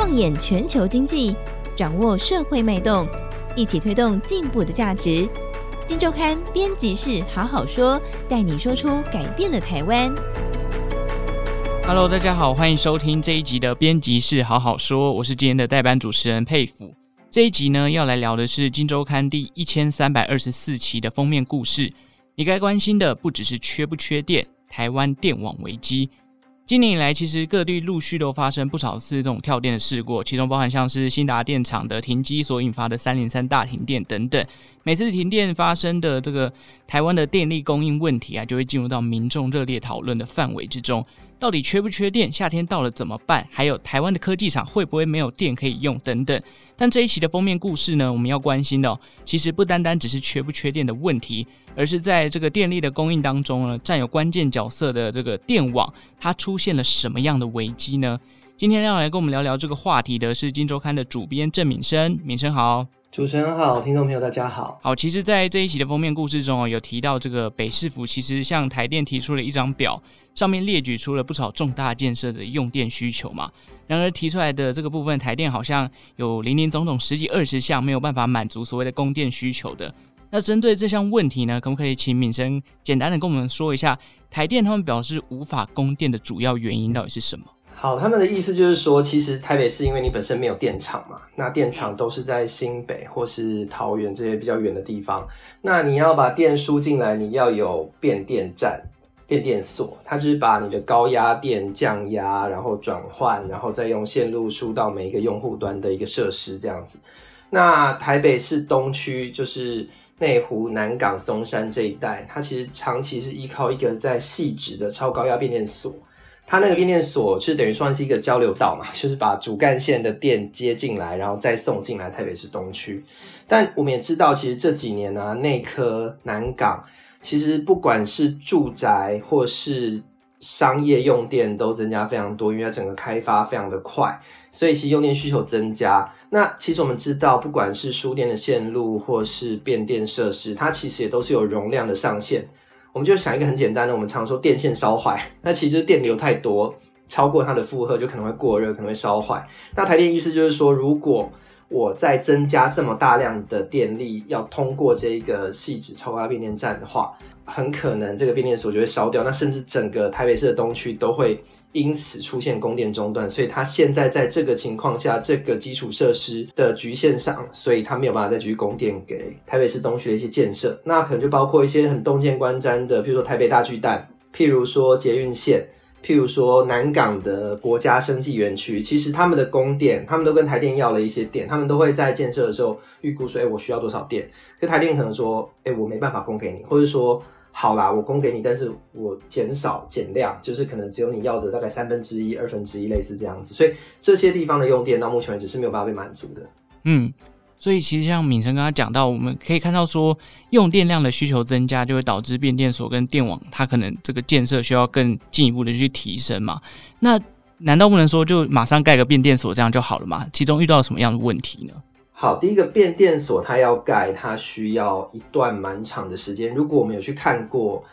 放眼全球经济，掌握社会脉动，一起推动进步的价值。金周刊编辑室好好说，带你说出改变的台湾。Hello，大家好，欢迎收听这一集的编辑室好好说，我是今天的代班主持人沛甫。这一集呢，要来聊的是金周刊第一千三百二十四期的封面故事。你该关心的不只是缺不缺电，台湾电网危机。今年以来，其实各地陆续都发生不少次这种跳电的事故，其中包含像是新达电厂的停机所引发的三零三大停电等等。每次停电发生的这个台湾的电力供应问题啊，就会进入到民众热烈讨论的范围之中。到底缺不缺电？夏天到了怎么办？还有台湾的科技厂会不会没有电可以用？等等。但这一期的封面故事呢，我们要关心的，其实不单单只是缺不缺电的问题，而是在这个电力的供应当中呢，占有关键角色的这个电网，它出现了什么样的危机呢？今天要来跟我们聊聊这个话题的是《金周刊》的主编郑敏生，敏生好。主持人好，听众朋友大家好。好，其实，在这一期的封面故事中哦，有提到这个北市府其实向台电提出了一张表，上面列举出了不少重大建设的用电需求嘛。然而提出来的这个部分，台电好像有林林总总十几二十项没有办法满足所谓的供电需求的。那针对这项问题呢，可不可以请敏生简单的跟我们说一下，台电他们表示无法供电的主要原因到底是什么？好，他们的意思就是说，其实台北市因为你本身没有电厂嘛，那电厂都是在新北或是桃园这些比较远的地方，那你要把电输进来，你要有变电站、变电所，它就是把你的高压电降压，然后转换，然后再用线路输到每一个用户端的一个设施这样子。那台北市东区就是内湖、南港、松山这一带，它其实长期是依靠一个在汐止的超高压变电所。它那个变电所是等于算是一个交流道嘛，就是把主干线的电接进来，然后再送进来台北市东区。但我们也知道，其实这几年呢、内科、南港，其实不管是住宅或是商业用电都增加非常多，因为它整个开发非常的快，所以其实用电需求增加。那其实我们知道，不管是输电的线路或是变电设施，它其实也都是有容量的上限。我们就想一个很简单的，我们常说电线烧坏，那其实电流太多，超过它的负荷就可能会过热，可能会烧坏。那台电意思就是说，如果我再增加这么大量的电力要通过这个汐止超高压变电站的话，很可能这个变电所就会烧掉，那甚至整个台北市的东区都会。因此出现供电中断，所以它现在在这个情况下，这个基础设施的局限上，所以它没有办法再继续供电给台北市东区的一些建设。那可能就包括一些很动见观瞻的，譬如说台北大巨蛋，譬如说捷运线，譬如说南港的国家生技园区。其实他们的供电，他们都跟台电要了一些电，他们都会在建设的时候预估说，哎，我需要多少电？可台电可能说，哎，我没办法供给你，或者说。好啦，我供给你，但是我减少减量，就是可能只有你要的大概三分之一、二分之一，类似这样子。所以这些地方的用电到目前为止是没有办法被满足的。嗯，所以其实像敏成刚刚讲到，我们可以看到说，用电量的需求增加，就会导致变电所跟电网它可能这个建设需要更进一步的去提升嘛。那难道不能说就马上盖个变电所这样就好了吗？其中遇到什么样的问题呢？好，第一个变电所它要盖，它需要一段蛮长的时间。如果我们有去看过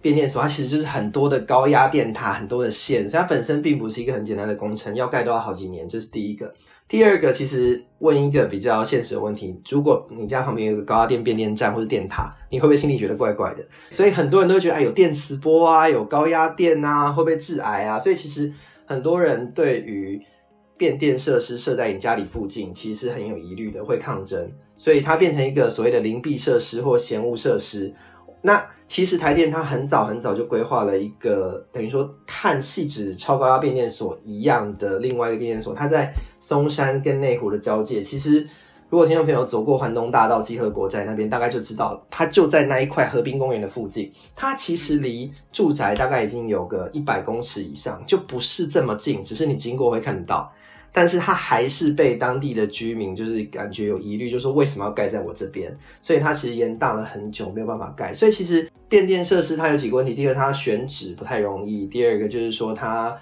变电所，它其实就是很多的高压电塔，很多的线，所以它本身并不是一个很简单的工程，要盖都要好几年。这是第一个。第二个，其实问一个比较现实的问题：如果你家旁边有一个高压电变电站或者电塔，你会不会心里觉得怪怪的？所以很多人都会觉得，哎，有电磁波啊，有高压电啊，会不会致癌啊？所以其实很多人对于变电设施设在你家里附近，其实是很有疑虑的，会抗争，所以它变成一个所谓的邻避设施或嫌恶设施。那其实台电它很早很早就规划了一个，等于说看汐止超高压变电所一样的另外一个变电所，它在松山跟内湖的交界。其实如果听众朋友走过环东大道集合国宅那边，大概就知道它就在那一块河滨公园的附近。它其实离住宅大概已经有个一百公尺以上，就不是这么近，只是你经过会看得到。但是它还是被当地的居民就是感觉有疑虑，就说为什么要盖在我这边？所以它其实延宕了很久，没有办法盖。所以其实变电设施它有几个问题：第一个，它选址不太容易；第二个就是说它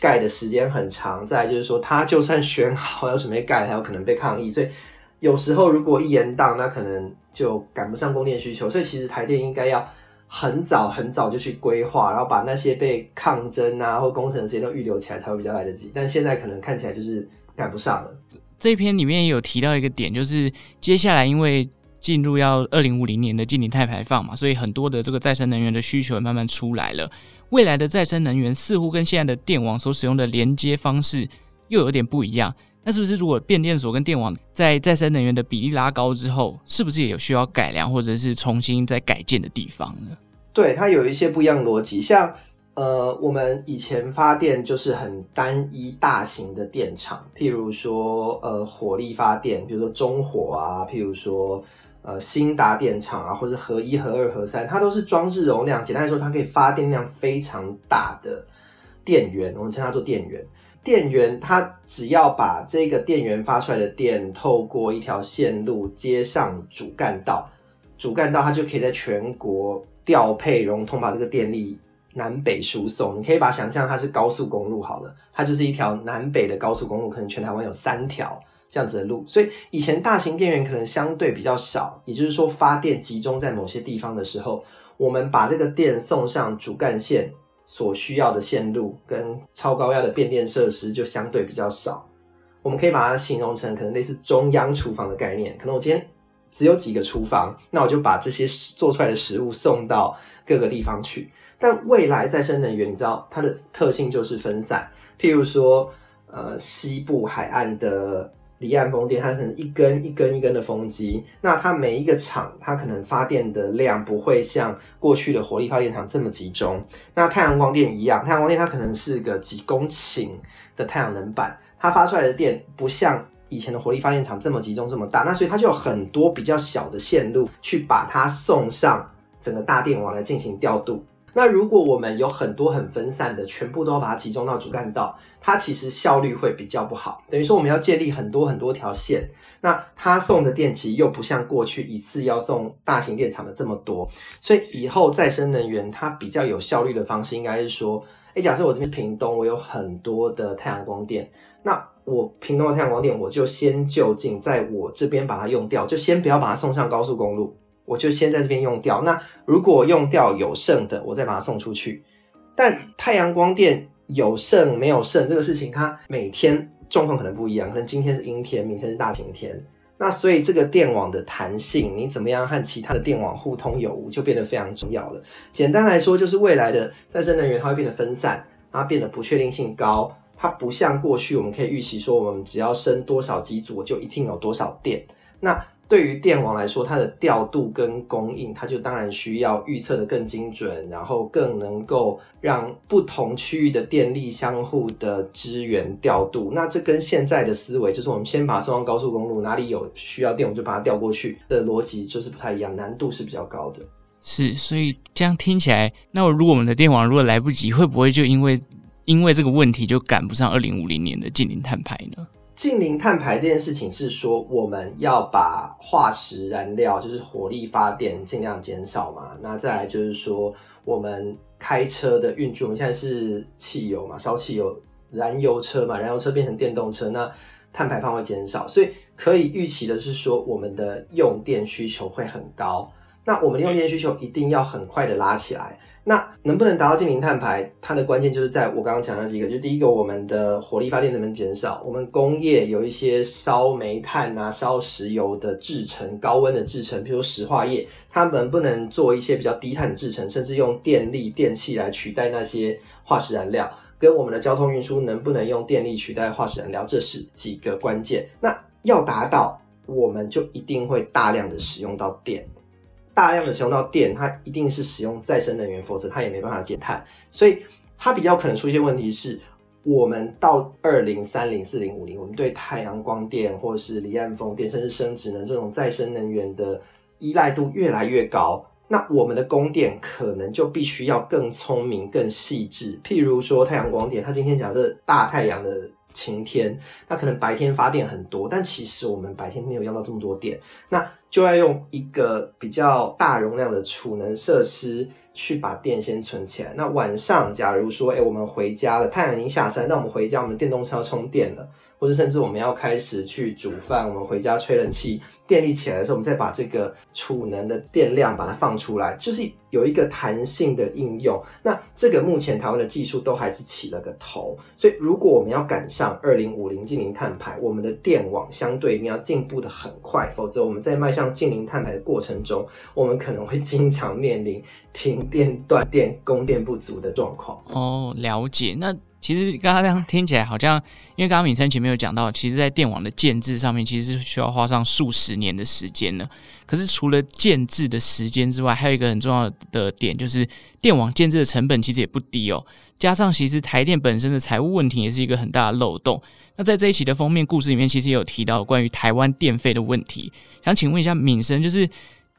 盖的时间很长；再来就是说它就算选好要准备盖，还有可能被抗议。所以有时候如果一延宕，那可能就赶不上供电需求。所以其实台电应该要很早很早就去规划，然后把那些被抗争啊或工程的时间都预留起来，才会比较来得及。但现在可能看起来就是赶不上了。这篇里面也有提到一个点，就是接下来因为进入要二零五零年的净零碳排放嘛，所以很多的这个再生能源的需求慢慢出来了。未来的再生能源似乎跟现在的电网所使用的连接方式又有点不一样。那是不是如果变电所跟电网在再生能源的比例拉高之后，是不是也有需要改良或者是重新再改建的地方呢？对，它有一些不一样逻辑，像呃，我们以前发电就是很单一大型的电厂，譬如说呃火力发电，比如说中火啊，譬如说呃兴达电厂啊，或者核一、核二、核三，它都是装置容量，简单来说，它可以发电量非常大的电源，我们称它做电源。电源它只要把这个电源发出来的电透过一条线路接上主干道，主干道它就可以在全国。调配融通，把这个电力南北输送，你可以把想象它是高速公路好了，它就是一条南北的高速公路，可能全台湾有三条这样子的路，所以以前大型电源可能相对比较少，也就是说发电集中在某些地方的时候，我们把这个电送上主干线所需要的线路跟超高压的变电设施就相对比较少，我们可以把它形容成可能类似中央厨房的概念，可能我今天。只有几个厨房，那我就把这些做出来的食物送到各个地方去。但未来再生能源，你知道它的特性就是分散。譬如说，呃，西部海岸的离岸风电，它可能一根一根一根的风机，那它每一个厂，它可能发电的量不会像过去的火力发电厂这么集中。那太阳光电一样，太阳光电它可能是个几公顷的太阳能板，它发出来的电不像。以前的火力发电厂这么集中这么大，那所以它就有很多比较小的线路去把它送上整个大电网来进行调度。那如果我们有很多很分散的，全部都要把它集中到主干道，它其实效率会比较不好。等于说我们要建立很多很多条线，那它送的电其实又不像过去一次要送大型电厂的这么多。所以以后再生能源它比较有效率的方式，应该是说，诶，假设我这边屏东，我有很多的太阳光电，那我屏东的太阳光电，我就先就近在我这边把它用掉，就先不要把它送上高速公路，我就先在这边用掉。那如果用掉有剩的，我再把它送出去。但太阳光电有剩没有剩这个事情，它每天状况可能不一样，可能今天是阴天，明天是大晴天。那所以这个电网的弹性，你怎么样和其他的电网互通有无，就变得非常重要了。简单来说，就是未来的再生能源它会变得分散，它变得不确定性高。它不像过去，我们可以预期说，我们只要升多少机组，就一定有多少电。那对于电网来说，它的调度跟供应，它就当然需要预测得更精准，然后更能够让不同区域的电力相互的支援调度。那这跟现在的思维，就是我们先把它送上高速公路，哪里有需要电，我们就把它调过去的逻辑，就是不太一样，难度是比较高的。是，所以这样听起来，那如果我们的电网如果来不及，会不会就因为？因为这个问题就赶不上二零五零年的净零碳排呢？近零碳排这件事情是说，我们要把化石燃料，就是火力发电尽量减少嘛。那再来就是说，我们开车的运具，我们现在是汽油嘛，烧汽油，燃油车嘛，燃油车变成电动车，那碳排放会减少。所以可以预期的是说，我们的用电需求会很高。那我们的用电需求一定要很快的拉起来。那能不能达到净零碳排？它的关键就是在我刚刚讲的几个，就第一个，我们的火力发电能不能减少？我们工业有一些烧煤炭啊、烧石油的制程，高温的制程，比如石化业，它能不能做一些比较低碳的制程，甚至用电力、电气来取代那些化石燃料？跟我们的交通运输能不能用电力取代化石燃料？这是几个关键。那要达到，我们就一定会大量的使用到电。大量的使用到电，它一定是使用再生能源，否则它也没办法减碳。所以它比较可能出现问题是，我们到二零三零、四零、五零，我们对太阳光电或者是离岸风电，甚至生质能这种再生能源的依赖度越来越高，那我们的供电可能就必须要更聪明、更细致。譬如说太阳光电，它今天假设大太阳的晴天，那可能白天发电很多，但其实我们白天没有用到这么多电，那就要用一个比较大容量的储能设施去把电先存起来。那晚上，假如说，哎，我们回家了，太阳已经下山，那我们回家，我们电动车要充电了，或者甚至我们要开始去煮饭，我们回家吹冷气。电力起来的时候，我们再把这个储能的电量把它放出来，就是有一个弹性的应用。那这个目前台湾的技术都还是起了个头，所以如果我们要赶上二零五零净零碳排，我们的电网相对一定要进步的很快，否则我们在迈向净零碳排的过程中，我们可能会经常面临停电、断电、供电不足的状况。哦，了解。那其实刚刚这样听起来好像，因为刚刚敏生前面有讲到，其实，在电网的建置上面，其实是需要花上数十年的时间呢。可是除了建置的时间之外，还有一个很重要的点，就是电网建置的成本其实也不低哦。加上其实台电本身的财务问题也是一个很大的漏洞。那在这一期的封面故事里面，其实也有提到关于台湾电费的问题。想请问一下敏生，就是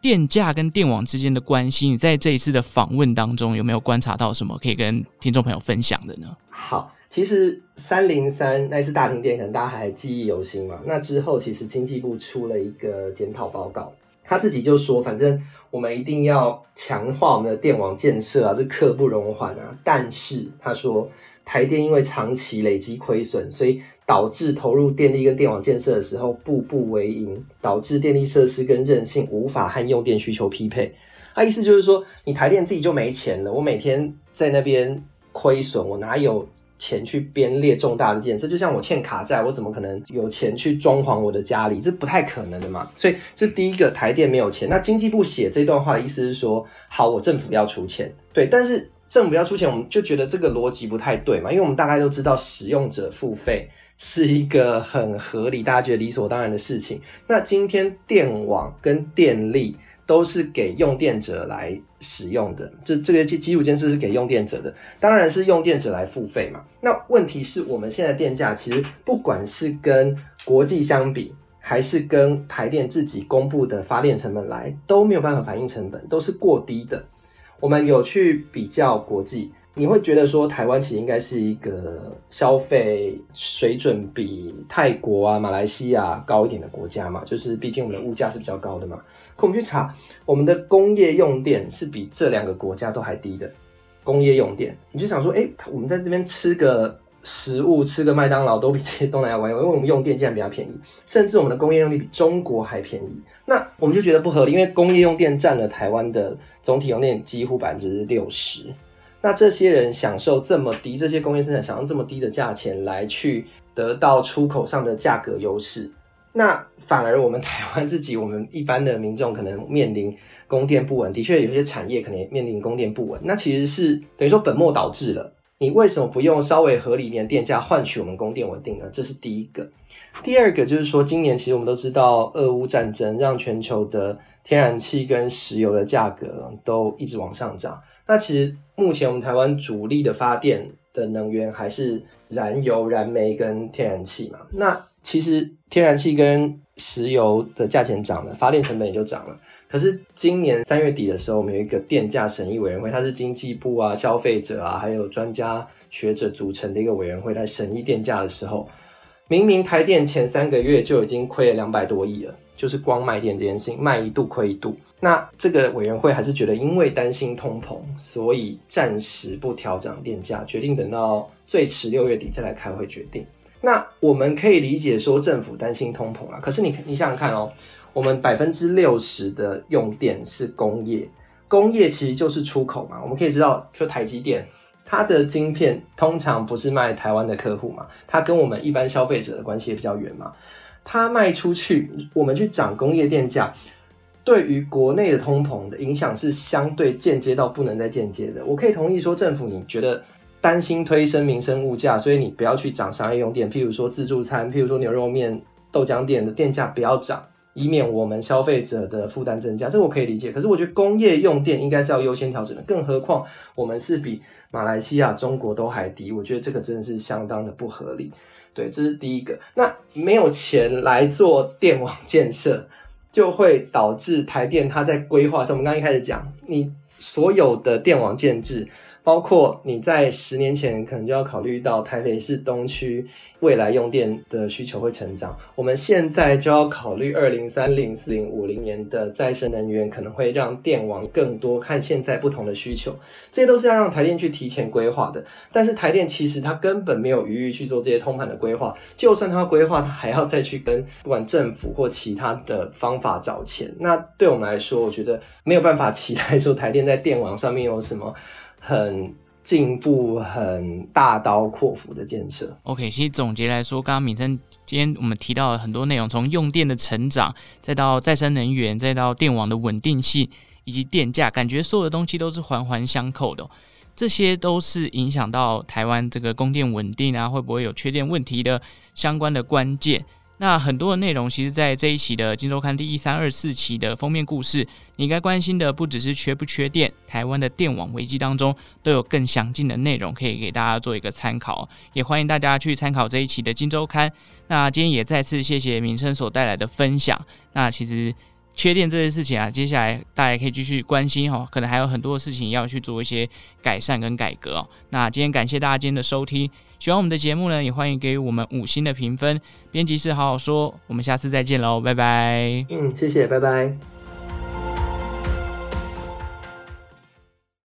电价跟电网之间的关系，你在这一次的访问当中有没有观察到什么可以跟听众朋友分享的呢？好，其实三零三那次大停电，可能大家还记忆犹新嘛。那之后，其实经济部出了一个检讨报告，他自己就说，反正我们一定要强化我们的电网建设啊，这刻不容缓啊。但是他说，台电因为长期累积亏损，所以导致投入电力跟电网建设的时候步步为营，导致电力设施跟韧性无法和用电需求匹配。他意思就是说，你台电自己就没钱了，我每天在那边。亏损，我哪有钱去编列重大的建设？就像我欠卡债，我怎么可能有钱去装潢我的家里？这不太可能的嘛。所以这第一个，台电没有钱。那经济部写这段话的意思是说，好，我政府要出钱，对。但是政府要出钱，我们就觉得这个逻辑不太对嘛，因为我们大概都知道使用者付费是一个很合理、大家觉得理所当然的事情。那今天电网跟电力。都是给用电者来使用的，这这个基基础建设是给用电者的，当然是用电者来付费嘛。那问题是我们现在电价其实不管是跟国际相比，还是跟台电自己公布的发电成本来，都没有办法反映成本，都是过低的。我们有去比较国际。你会觉得说台湾其实应该是一个消费水准比泰国啊、马来西亚高一点的国家嘛？就是毕竟我们的物价是比较高的嘛。可我们去查，我们的工业用电是比这两个国家都还低的。工业用电，你就想说，诶，我们在这边吃个食物，吃个麦当劳都比这些东南亚国家，因为我们用电竟然比较便宜，甚至我们的工业用电比中国还便宜。那我们就觉得不合理，因为工业用电占了台湾的总体用电几乎百分之六十。那这些人享受这么低，这些工业生产享受这么低的价钱来去得到出口上的价格优势，那反而我们台湾自己，我们一般的民众可能面临供电不稳，的确有些产业可能也面临供电不稳，那其实是等于说本末倒置了。你为什么不用稍微合理一点电价换取我们供电稳定呢？这是第一个。第二个就是说，今年其实我们都知道，俄乌战争让全球的天然气跟石油的价格都一直往上涨。那其实目前我们台湾主力的发电的能源还是燃油、燃煤跟天然气嘛。那其实天然气跟石油的价钱涨了，发电成本也就涨了。可是今年三月底的时候，我们有一个电价审议委员会，它是经济部啊、消费者啊，还有专家学者组成的一个委员会来审议电价的时候，明明台电前三个月就已经亏了两百多亿了。就是光卖电这件事情，卖一度亏一度。那这个委员会还是觉得，因为担心通膨，所以暂时不调涨电价，决定等到最迟六月底再来开会决定。那我们可以理解说，政府担心通膨啊。可是你你想想看哦，我们百分之六十的用电是工业，工业其实就是出口嘛。我们可以知道，说台积电，它的晶片通常不是卖台湾的客户嘛，它跟我们一般消费者的关系也比较远嘛。它卖出去，我们去涨工业电价，对于国内的通膨的影响是相对间接到不能再间接的。我可以同意说，政府你觉得担心推升民生物价，所以你不要去涨商业用电，譬如说自助餐，譬如说牛肉面、豆浆店的电价不要涨，以免我们消费者的负担增加，这我可以理解。可是我觉得工业用电应该是要优先调整的，更何况我们是比马来西亚、中国都还低，我觉得这个真的是相当的不合理。对，这是第一个。那没有钱来做电网建设，就会导致台电它在规划上，我们刚刚一开始讲，你所有的电网建置包括你在十年前可能就要考虑到台北市东区未来用电的需求会成长，我们现在就要考虑二零三零、四零、五零年的再生能源可能会让电网更多，看现在不同的需求，这些都是要让台电去提前规划的。但是台电其实它根本没有余裕去做这些通盘的规划，就算它规划，它还要再去跟不管政府或其他的方法找钱。那对我们来说，我觉得没有办法期待说台电在电网上面有什么。很进步、很大刀阔斧的建设。OK，其实总结来说，刚刚敏生今天我们提到了很多内容，从用电的成长，再到再生能源，再到电网的稳定性以及电价，感觉所有的东西都是环环相扣的哦。这些都是影响到台湾这个供电稳定啊，会不会有缺电问题的相关的关键。那很多的内容，其实，在这一期的《金周刊》第一三二四期的封面故事，你应该关心的不只是缺不缺电，台湾的电网危机当中都有更详尽的内容可以给大家做一个参考，也欢迎大家去参考这一期的《金周刊》。那今天也再次谢谢民生所带来的分享。那其实缺电这件事情啊，接下来大家可以继续关心哈，可能还有很多事情要去做一些改善跟改革。那今天感谢大家今天的收听。喜欢我们的节目呢，也欢迎给予我们五星的评分。编辑室好好说，我们下次再见喽，拜拜。嗯，谢谢，拜拜。